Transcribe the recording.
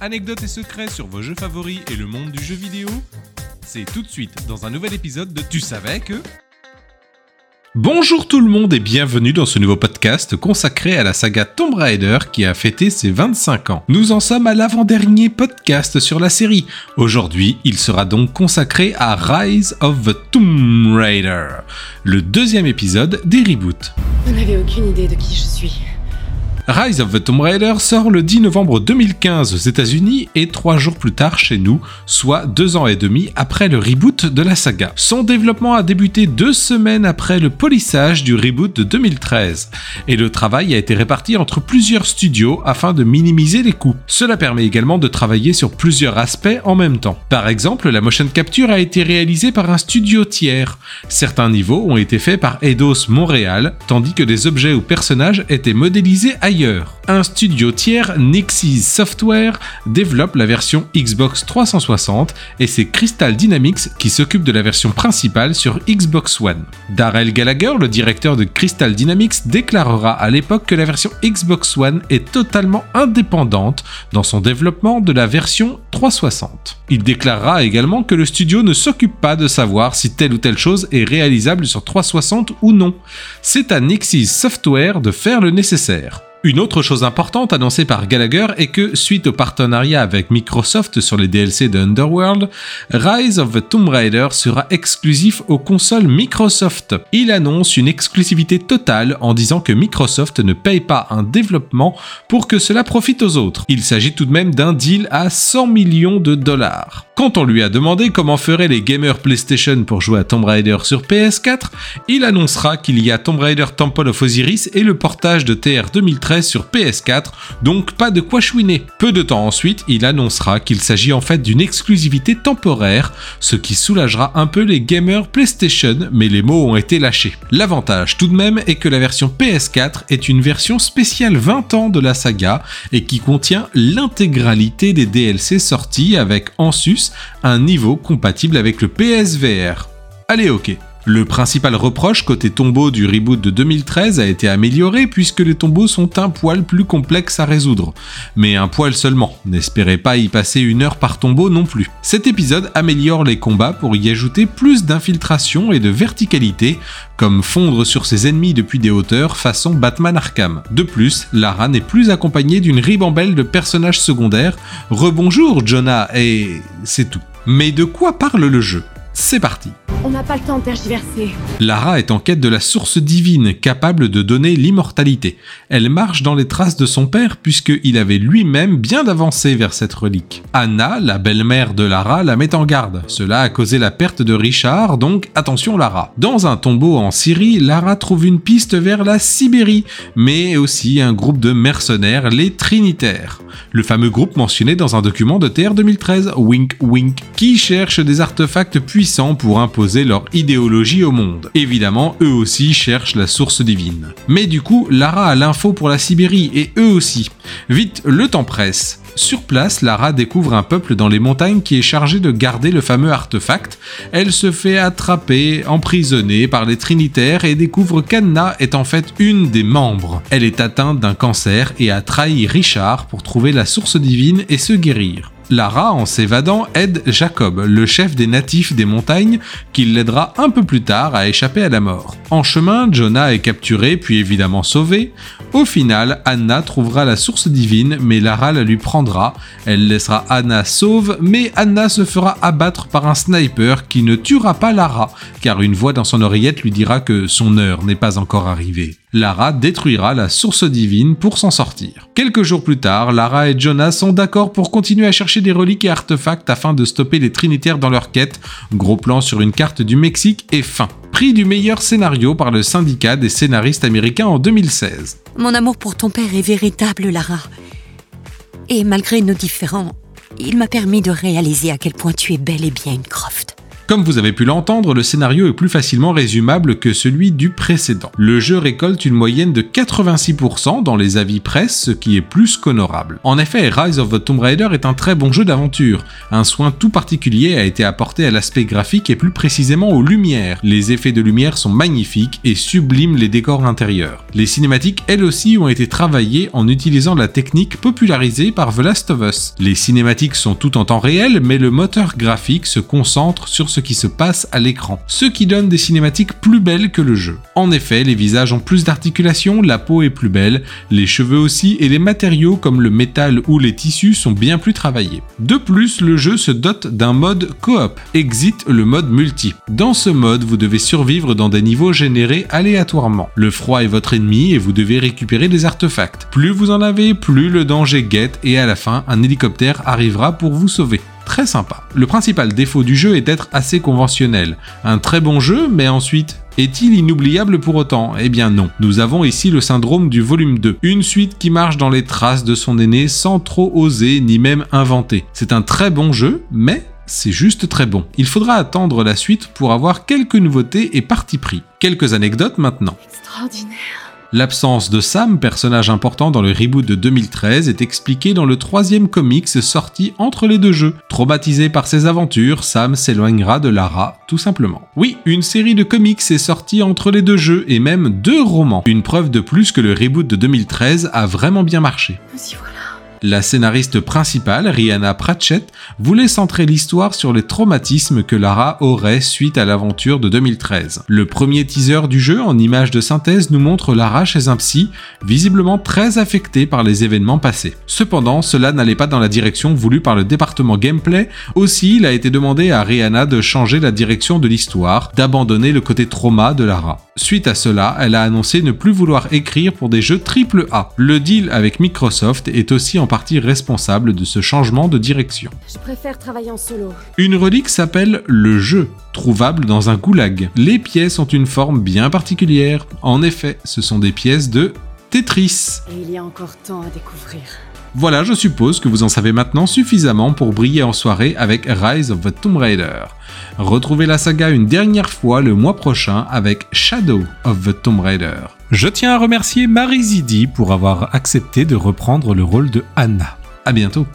anecdotes et secrets sur vos jeux favoris et le monde du jeu vidéo C'est tout de suite dans un nouvel épisode de Tu savais que... Bonjour tout le monde et bienvenue dans ce nouveau podcast consacré à la saga Tomb Raider qui a fêté ses 25 ans. Nous en sommes à l'avant-dernier podcast sur la série. Aujourd'hui, il sera donc consacré à Rise of the Tomb Raider, le deuxième épisode des reboots. Vous n'avez aucune idée de qui je suis. Rise of the Tomb Raider sort le 10 novembre 2015 aux États-Unis et trois jours plus tard chez nous, soit deux ans et demi après le reboot de la saga. Son développement a débuté deux semaines après le polissage du reboot de 2013 et le travail a été réparti entre plusieurs studios afin de minimiser les coûts. Cela permet également de travailler sur plusieurs aspects en même temps. Par exemple, la motion capture a été réalisée par un studio tiers. Certains niveaux ont été faits par Eidos Montréal, tandis que des objets ou personnages étaient modélisés ailleurs un studio tiers, Nixie Software, développe la version Xbox 360 et c'est Crystal Dynamics qui s'occupe de la version principale sur Xbox One. Darrell Gallagher, le directeur de Crystal Dynamics, déclarera à l'époque que la version Xbox One est totalement indépendante dans son développement de la version 360. Il déclarera également que le studio ne s'occupe pas de savoir si telle ou telle chose est réalisable sur 360 ou non. C'est à Nixie Software de faire le nécessaire. Une autre chose importante annoncée par Gallagher est que, suite au partenariat avec Microsoft sur les DLC de Underworld, Rise of the Tomb Raider sera exclusif aux consoles Microsoft. Il annonce une exclusivité totale en disant que Microsoft ne paye pas un développement pour que cela profite aux autres. Il s'agit tout de même d'un deal à 100 millions de dollars. Quand on lui a demandé comment feraient les gamers PlayStation pour jouer à Tomb Raider sur PS4, il annoncera qu'il y a Tomb Raider Temple of Osiris et le portage de TR 2013 sur PS4, donc pas de quoi chouiner. Peu de temps ensuite, il annoncera qu'il s'agit en fait d'une exclusivité temporaire, ce qui soulagera un peu les gamers PlayStation, mais les mots ont été lâchés. L'avantage tout de même est que la version PS4 est une version spéciale 20 ans de la saga et qui contient l'intégralité des DLC sortis avec en sus un niveau compatible avec le PSVR. Allez ok. Le principal reproche côté tombeau du reboot de 2013 a été amélioré puisque les tombeaux sont un poil plus complexes à résoudre. Mais un poil seulement, n'espérez pas y passer une heure par tombeau non plus. Cet épisode améliore les combats pour y ajouter plus d'infiltration et de verticalité, comme fondre sur ses ennemis depuis des hauteurs façon Batman Arkham. De plus, Lara n'est plus accompagnée d'une ribambelle de personnages secondaires. Rebonjour Jonah et c'est tout. Mais de quoi parle le jeu? C'est parti on n'a pas le temps de. Lara est en quête de la source divine capable de donner l'immortalité. Elle marche dans les traces de son père puisqu'il avait lui-même bien avancé vers cette relique. Anna, la belle-mère de Lara, la met en garde. Cela a causé la perte de Richard, donc attention Lara. Dans un tombeau en Syrie, Lara trouve une piste vers la Sibérie, mais aussi un groupe de mercenaires, les Trinitaires. Le fameux groupe mentionné dans un document de TR 2013, Wink Wink, qui cherche des artefacts puissants pour imposer leur idéologie au monde. Évidemment, eux aussi cherchent la source divine. Mais du coup, Lara a l'info pour la Sibérie et eux aussi. Vite, le temps presse. Sur place, Lara découvre un peuple dans les montagnes qui est chargé de garder le fameux artefact. Elle se fait attraper, emprisonnée par les Trinitaires et découvre qu'Anna est en fait une des membres. Elle est atteinte d'un cancer et a trahi Richard pour trouver la source divine et se guérir. Lara, en s'évadant, aide Jacob, le chef des natifs des montagnes, qui l'aidera un peu plus tard à échapper à la mort. En chemin, Jonah est capturé puis évidemment sauvé. Au final, Anna trouvera la source divine, mais Lara la lui prendra. Elle laissera Anna sauve, mais Anna se fera abattre par un sniper qui ne tuera pas Lara, car une voix dans son oreillette lui dira que son heure n'est pas encore arrivée. Lara détruira la source divine pour s'en sortir. Quelques jours plus tard, Lara et Jonah sont d'accord pour continuer à chercher des reliques et artefacts afin de stopper les Trinitaires dans leur quête. Gros plan sur une carte du Mexique et fin. Prix du meilleur scénario par le syndicat des scénaristes américains en 2016. Mon amour pour ton père est véritable, Lara. Et malgré nos différends, il m'a permis de réaliser à quel point tu es bel et bien une Croft. Comme vous avez pu l'entendre, le scénario est plus facilement résumable que celui du précédent. Le jeu récolte une moyenne de 86% dans les avis presse, ce qui est plus qu'honorable. En effet, Rise of the Tomb Raider est un très bon jeu d'aventure. Un soin tout particulier a été apporté à l'aspect graphique et plus précisément aux lumières. Les effets de lumière sont magnifiques et subliment les décors intérieurs. Les cinématiques, elles aussi, ont été travaillées en utilisant la technique popularisée par The Last of Us. Les cinématiques sont tout en temps réel, mais le moteur graphique se concentre sur ce qui se passe à l'écran, ce qui donne des cinématiques plus belles que le jeu. En effet, les visages ont plus d'articulation, la peau est plus belle, les cheveux aussi, et les matériaux comme le métal ou les tissus sont bien plus travaillés. De plus, le jeu se dote d'un mode coop, exit le mode multi. Dans ce mode, vous devez survivre dans des niveaux générés aléatoirement. Le froid est votre ennemi et vous devez récupérer des artefacts. Plus vous en avez, plus le danger guette et à la fin, un hélicoptère arrivera pour vous sauver sympa. Le principal défaut du jeu est d'être assez conventionnel. Un très bon jeu, mais ensuite, est-il inoubliable pour autant? Eh bien non. Nous avons ici le syndrome du volume 2. Une suite qui marche dans les traces de son aîné sans trop oser ni même inventer. C'est un très bon jeu, mais c'est juste très bon. Il faudra attendre la suite pour avoir quelques nouveautés et parties pris. Quelques anecdotes maintenant. L'absence de Sam, personnage important dans le reboot de 2013, est expliquée dans le troisième comics sorti entre les deux jeux. Traumatisé par ses aventures, Sam s'éloignera de Lara, tout simplement. Oui, une série de comics est sortie entre les deux jeux et même deux romans. Une preuve de plus que le reboot de 2013 a vraiment bien marché. La scénariste principale, Rihanna Pratchett, voulait centrer l'histoire sur les traumatismes que Lara aurait suite à l'aventure de 2013. Le premier teaser du jeu en image de synthèse nous montre Lara chez un psy, visiblement très affecté par les événements passés. Cependant, cela n'allait pas dans la direction voulue par le département gameplay, aussi il a été demandé à Rihanna de changer la direction de l'histoire, d'abandonner le côté trauma de Lara. Suite à cela, elle a annoncé ne plus vouloir écrire pour des jeux AAA. Le deal avec Microsoft est aussi en partie responsable de ce changement de direction. Je préfère travailler en solo. Une relique s'appelle le jeu, trouvable dans un goulag. Les pièces ont une forme bien particulière. En effet, ce sont des pièces de Tetris. Et il y a encore tant à découvrir. Voilà, je suppose que vous en savez maintenant suffisamment pour briller en soirée avec Rise of the Tomb Raider. Retrouvez la saga une dernière fois le mois prochain avec Shadow of the Tomb Raider. Je tiens à remercier Marie Zidi pour avoir accepté de reprendre le rôle de Anna. À bientôt.